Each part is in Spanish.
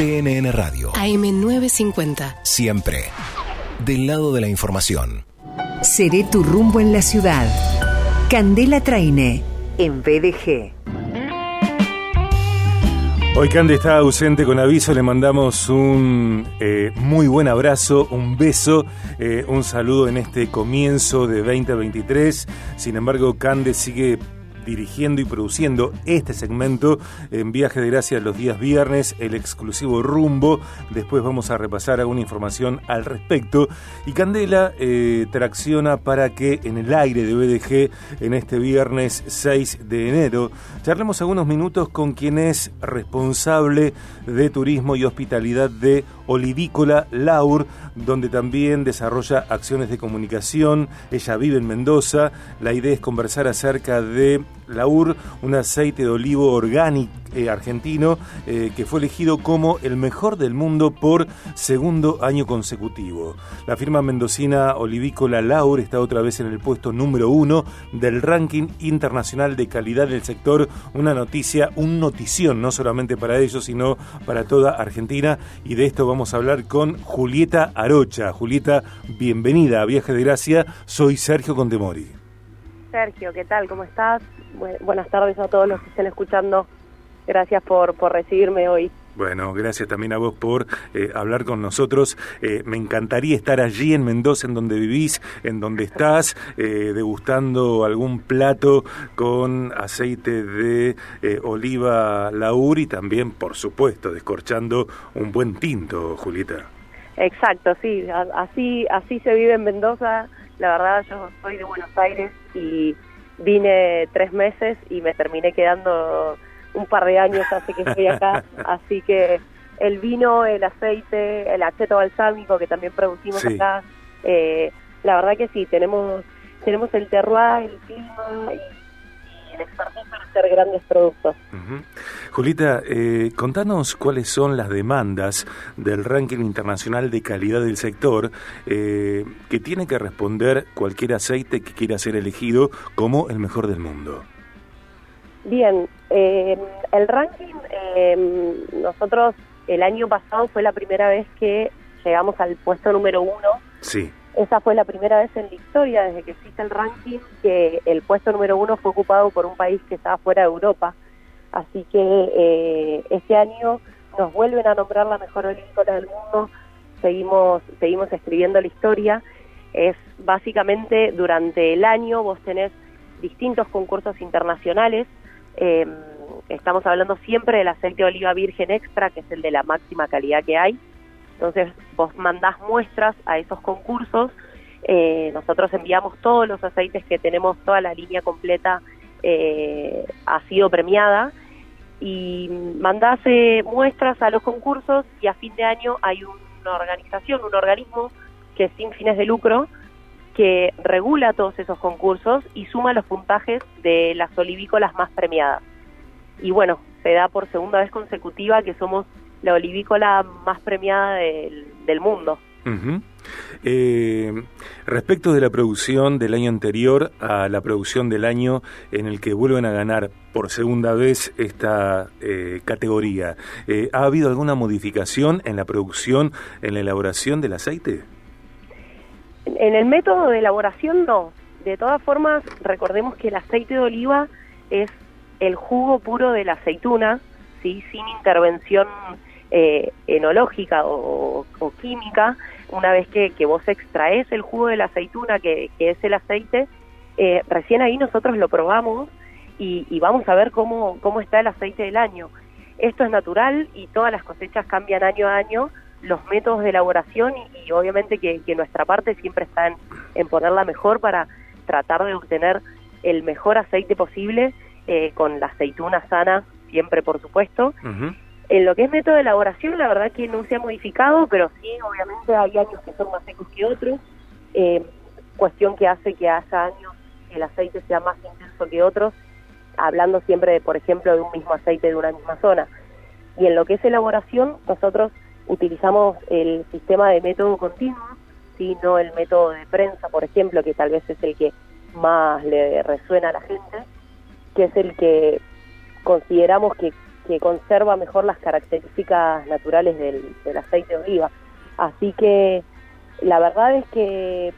CNN Radio. AM950. Siempre. Del lado de la información. Seré tu rumbo en la ciudad. Candela Traine, en BDG. Hoy Cande está ausente con aviso, le mandamos un eh, muy buen abrazo, un beso, eh, un saludo en este comienzo de 2023. Sin embargo, Cande sigue dirigiendo y produciendo este segmento en Viaje de Gracia los días viernes, el exclusivo Rumbo. Después vamos a repasar alguna información al respecto. Y Candela eh, tracciona para que en el aire de BDG, en este viernes 6 de enero, charlemos algunos minutos con quien es responsable de turismo y hospitalidad de Olivícola Laur, donde también desarrolla acciones de comunicación. Ella vive en Mendoza. La idea es conversar acerca de Laur, un aceite de olivo orgánico eh, argentino eh, que fue elegido como el mejor del mundo por segundo año consecutivo. La firma mendocina olivícola Laur está otra vez en el puesto número uno del ranking internacional de calidad del sector. Una noticia, un notición, no solamente para ellos, sino para toda Argentina. Y de esto vamos a hablar con Julieta Arocha. Julieta, bienvenida a Viaje de Gracia. Soy Sergio Contemori. Sergio, ¿qué tal? ¿Cómo estás? buenas tardes a todos los que estén escuchando Gracias por, por recibirme hoy. Bueno, gracias también a vos por eh, hablar con nosotros. Eh, me encantaría estar allí en Mendoza, en donde vivís, en donde estás, eh, degustando algún plato con aceite de oliva laur y también, por supuesto, descorchando un buen tinto, Julieta. Exacto, sí, así, así se vive en Mendoza. La verdad, yo soy de Buenos Aires y vine tres meses y me terminé quedando un par de años hace que estoy acá, así que el vino, el aceite, el aceto balsámico que también producimos acá, eh, la verdad que sí, tenemos tenemos el terroir, el clima y, el expertise para hacer grandes productos. Julita, eh, contanos cuáles son las demandas del ranking internacional de calidad del sector eh, que tiene que responder cualquier aceite que quiera ser elegido como el mejor del mundo. Bien, eh, el ranking, eh, nosotros el año pasado fue la primera vez que llegamos al puesto número uno. Sí. Esa fue la primera vez en la historia, desde que existe el ranking, que el puesto número uno fue ocupado por un país que estaba fuera de Europa. Así que eh, este año nos vuelven a nombrar la mejor olímpica del mundo. Seguimos, seguimos escribiendo la historia. Es básicamente durante el año vos tenés distintos concursos internacionales eh, estamos hablando siempre del aceite de oliva virgen extra, que es el de la máxima calidad que hay. Entonces vos mandás muestras a esos concursos, eh, nosotros enviamos todos los aceites que tenemos, toda la línea completa eh, ha sido premiada y mandás eh, muestras a los concursos y a fin de año hay una organización, un organismo que sin fines de lucro, que regula todos esos concursos y suma los puntajes de las olivícolas más premiadas. Y bueno, se da por segunda vez consecutiva que somos la olivícola más premiada del, mundo. Eh, respecto de la producción del año anterior a la producción del año en el que vuelven a ganar por segunda vez esta eh, categoría, eh, ¿ha habido alguna modificación en la producción, en la elaboración del aceite? En el método de elaboración no. De todas formas, recordemos que el aceite de oliva es el jugo puro de la aceituna, ¿sí? sin intervención eh, enológica o, química. Una vez que, vos extraes el jugo de la aceituna, que, es el aceite, eh, recién ahí nosotros lo probamos y, y, vamos a ver cómo, cómo está el aceite del año. Esto es natural y todas las cosechas cambian año a año, los métodos de elaboración y, obviamente que, nuestra parte siempre está en, en, ponerla mejor para tratar de obtener el mejor aceite posible eh, con la aceituna sana, siempre por supuesto. En lo que es método de elaboración, la verdad que no se ha modificado, pero sí, obviamente hay años que son más secos que otros, eh, cuestión que hace que haya años que el aceite sea más intenso que otros, hablando siempre, de, por ejemplo, de un mismo aceite de una misma zona. Y en lo que es elaboración, nosotros utilizamos el sistema de método continuo, sino el método de prensa, por ejemplo, que tal vez es el que más le resuena a la gente, que es el que consideramos que, conserva mejor las características naturales del, aceite de oliva. Así que la verdad es que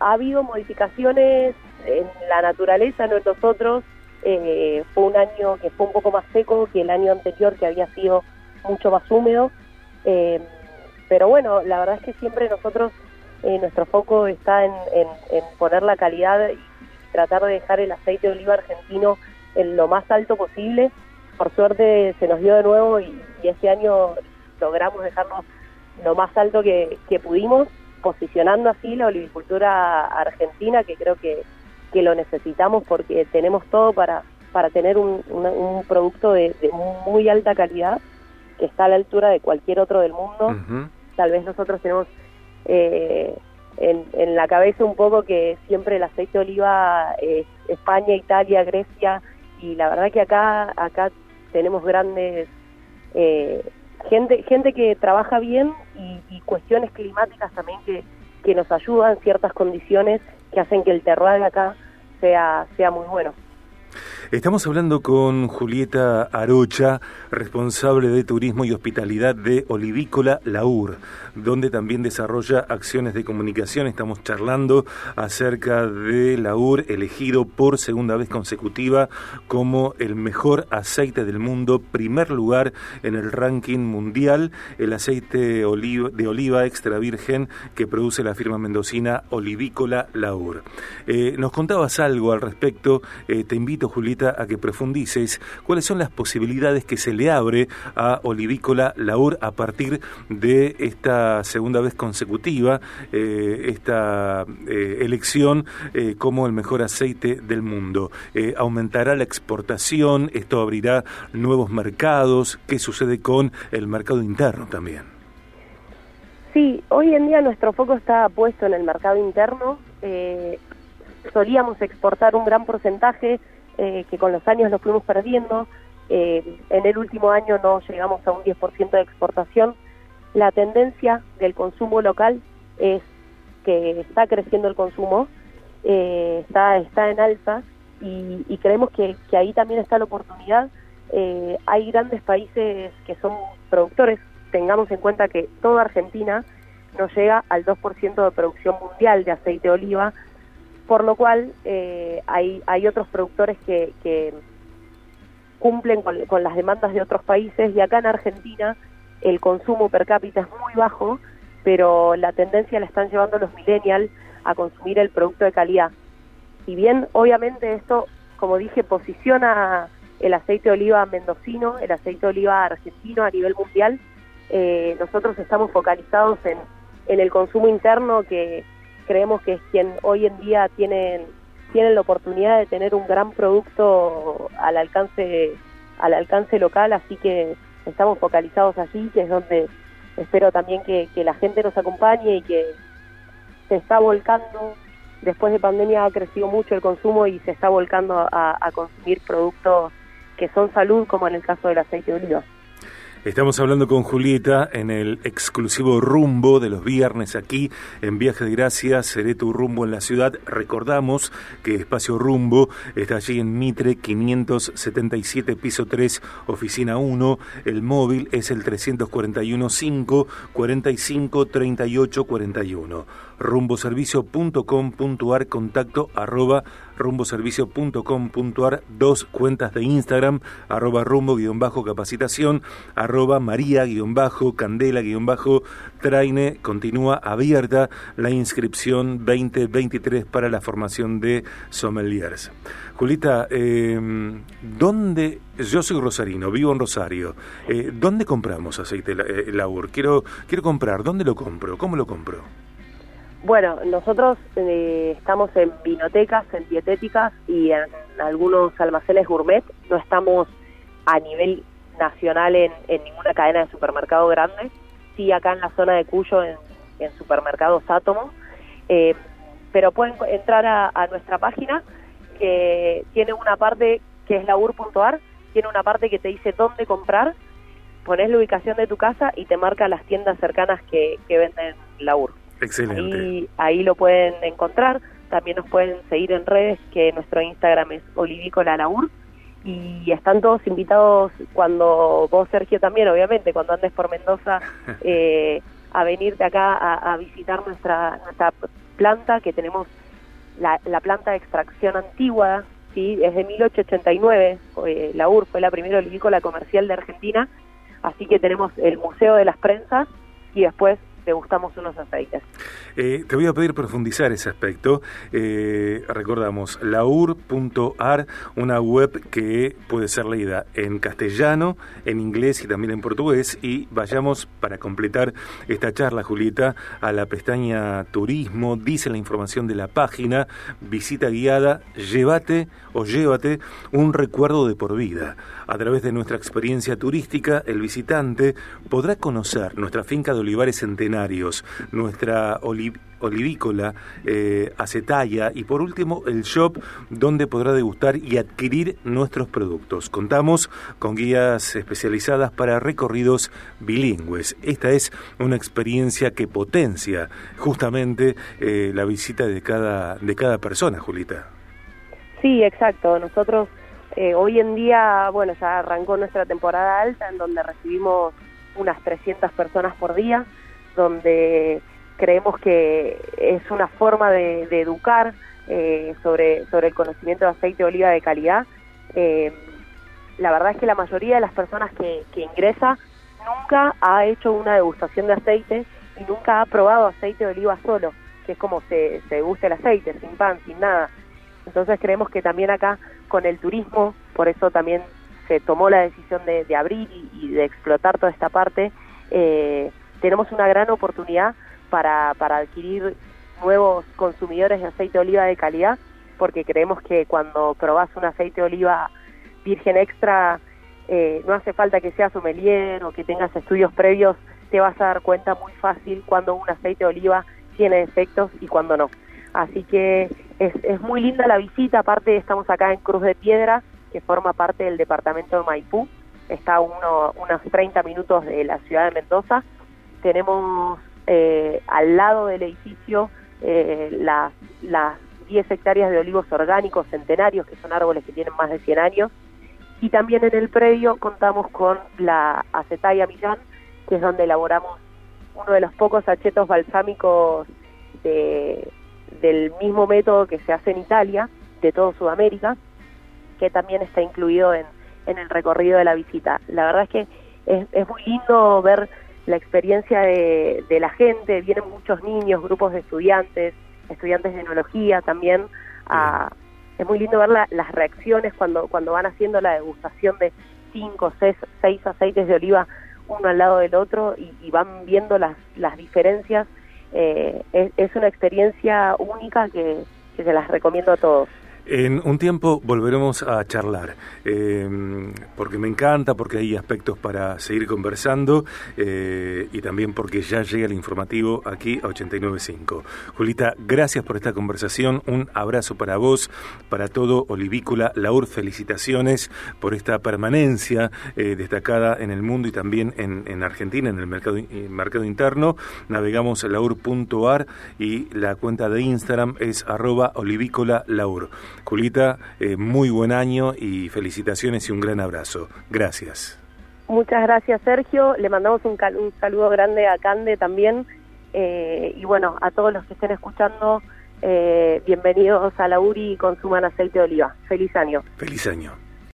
ha habido modificaciones en la naturaleza, no en nosotros. Eh, fue un año que fue un poco más seco que el año anterior, que había sido mucho más húmedo. Eh, pero bueno, la verdad es que siempre nosotros, eh, nuestro foco está en, poner la calidad y tratar de dejar el aceite de oliva argentino en lo más alto posible. Por suerte se nos dio de nuevo y, este año logramos dejarnos lo más alto que, pudimos, posicionando así la olivicultura argentina, que creo que, que lo necesitamos porque tenemos todo para, para tener un, producto de, muy alta calidad que está a la altura de cualquier otro del mundo. Tal vez nosotros tenemos eh, en, en, la cabeza un poco que siempre el aceite de oliva es España, Italia, Grecia, y la verdad que acá, acá tenemos grandes... Eh, gente, gente que trabaja bien y, y, cuestiones climáticas también que, que nos ayudan, ciertas condiciones que hacen que el terroir de acá sea, sea muy bueno. Estamos hablando con Julieta Arocha, responsable de turismo y hospitalidad de Olivícola Laur, donde también desarrolla acciones de comunicación. Estamos charlando acerca de Laur, elegido por segunda vez consecutiva como el mejor aceite del mundo, primer lugar en el ranking mundial, el aceite de oliva extra virgen que produce la firma mendocina Olivícola Laur. Eh, nos contabas algo al respecto, eh, te invito Julieta a que profundices cuáles son las posibilidades que se le abre a Olivícola Laur a partir de esta segunda vez consecutiva, eh, esta eh, elección eh, como el mejor aceite del mundo. ¿Aumentará la exportación? ¿Esto abrirá nuevos mercados? ¿Qué sucede con el mercado interno también? Sí, hoy en día nuestro foco está puesto en el mercado interno. solíamos exportar un gran porcentaje, eh, que con los años lo fuimos perdiendo. Eh, en el último año no llegamos a un 10% de exportación. La tendencia del consumo local es que está creciendo el consumo, eh, está, está en alza y, creemos que, que, ahí también está la oportunidad. hay grandes países que son productores, tengamos en cuenta que toda Argentina no llega al 2% de producción mundial de aceite de oliva, por lo cual eh, hay, hay otros productores que, que cumplen con, las demandas de otros países y acá en Argentina el consumo per cápita es muy bajo, pero la tendencia la están llevando los millennials a consumir el producto de calidad. Y bien, obviamente esto, como dije, posiciona el aceite de oliva mendocino, el aceite de oliva argentino a nivel mundial. Eh, nosotros estamos focalizados en, en el consumo interno que, creemos que es quien hoy en día tienen tienen la oportunidad de tener un gran producto al alcance al alcance local así que estamos focalizados allí que es donde espero también que, la gente nos acompañe y que se está volcando. Después de pandemia ha crecido mucho el consumo y se está volcando a, a consumir productos que son salud como en el caso del aceite de oliva Estamos hablando con Julieta en el exclusivo rumbo de los viernes aquí en Viaje de Gracia, seré tu rumbo en la ciudad. Recordamos que Espacio Rumbo está allí en Mitre 577, piso 3, oficina 1. El móvil es el 341 5 45 38 41 rumboservicio.com.ar, contacto arroba rumboservicio.com.ar, dos cuentas de Instagram, arroba rumbo-capacitación, arroba maría-candela-traine, continúa abierta la inscripción 2023 para la formación de sommeliers. Julita, eh, ¿dónde, yo soy rosarino, vivo en Rosario, eh, ¿dónde compramos aceite eh, Laur? Quiero, quiero comprar, ¿dónde lo compro? ¿Cómo lo compro? Bueno, nosotros eh, estamos en vinotecas, en dietéticas y en algunos almacenes gourmet. No estamos a nivel nacional en, ninguna cadena de supermercado grande. Sí, acá en la zona de Cuyo, en, supermercados Átomo. Eh, pero pueden entrar a, nuestra página que tiene una parte que es laur.ar, tiene una parte que te dice dónde comprar, pones la ubicación de tu casa y te marca las tiendas cercanas que, que venden laur. Excelente. Ahí, lo pueden encontrar. También nos pueden seguir en redes, que nuestro Instagram es Olivícola Laur. y están todos invitados cuando vos, Sergio, también, obviamente, cuando andes por Mendoza, eh, a venirte acá a, visitar nuestra, nuestra planta, que tenemos la, la planta de extracción antigua, ¿sí? es de 1889, eh, la UR fue la primera olivícola comercial de Argentina, así que tenemos el Museo de las Prensas y después gustamos unos aceites. Eh, te voy a pedir profundizar ese aspecto. Eh, recordamos, laur.ar, una web que puede ser leída en castellano, en inglés y también en portugués. Y vayamos, para completar esta charla, Julieta, a la pestaña Turismo, dice la información de la página, visita guiada, llévate o llévate un recuerdo de por vida. A través de nuestra experiencia turística, el visitante podrá conocer nuestra finca de olivares centenarios, nuestra olivícola, eh, acetalla y por último el shop donde podrá degustar y adquirir nuestros productos. Contamos con guías especializadas para recorridos bilingües. Esta es una experiencia que potencia justamente eh, la visita de cada, de cada persona, Julita. Sí, exacto. Nosotros eh, hoy en día, bueno, ya arrancó nuestra temporada alta en donde recibimos unas 300 personas por día, donde creemos que es una forma de, educar eh, sobre, sobre el conocimiento de aceite de oliva de calidad. Eh, la verdad es que la mayoría de las personas que, que ingresa nunca ha hecho una degustación de aceite y nunca ha probado aceite de oliva solo, que es como se, se degusta el aceite, sin pan, sin nada. Entonces creemos que también acá con el turismo, por eso también se tomó la decisión de, abrir y, de explotar toda esta parte, eh, tenemos una gran oportunidad para, para adquirir nuevos consumidores de aceite de oliva de calidad, porque creemos que cuando probás un aceite de oliva virgen extra, eh, no hace falta que seas sommelier o que tengas estudios previos, te vas a dar cuenta muy fácil cuando un aceite de oliva tiene efectos y cuando no. Así que es, muy linda la visita, aparte estamos acá en Cruz de Piedra, que forma parte del departamento de Maipú, está a uno, unos 30 minutos de la ciudad de Mendoza. Tenemos eh, al lado del edificio eh, las, las 10 hectáreas de olivos orgánicos centenarios, que son árboles que tienen más de 100 años. Y también en el predio contamos con la acetaya Millán, que es donde elaboramos uno de los pocos achetos balsámicos de, del mismo método que se hace en Italia, de todo Sudamérica, que también está incluido en, el recorrido de la visita. La verdad es que es muy lindo ver la experiencia de, de, la gente, vienen muchos niños, grupos de estudiantes, estudiantes de enología también. es muy lindo ver las reacciones cuando, cuando van haciendo la degustación de cinco, seis, seis aceites de oliva uno al lado del otro y, y van viendo las, las diferencias eh, es, una experiencia única que, que se las recomiendo a todos. En un tiempo volveremos a charlar, eh, porque me encanta, porque hay aspectos para seguir conversando eh, y también porque ya llega el informativo aquí a 89.5. Julita, gracias por esta conversación, un abrazo para vos, para todo Olivícola, Laur, felicitaciones por esta permanencia eh, destacada en el mundo y también en, Argentina, en el mercado, mercado interno. Navegamos laur.ar y la cuenta de Instagram es arroba olivícola laur. Julita, eh, muy buen año y felicitaciones y un gran abrazo. Gracias. Muchas gracias, Sergio. Le mandamos un, saludo grande a Cande también. Eh, y bueno, a todos los que estén escuchando, eh, bienvenidos a la URI y consuman aceite de oliva. Feliz año. Feliz año.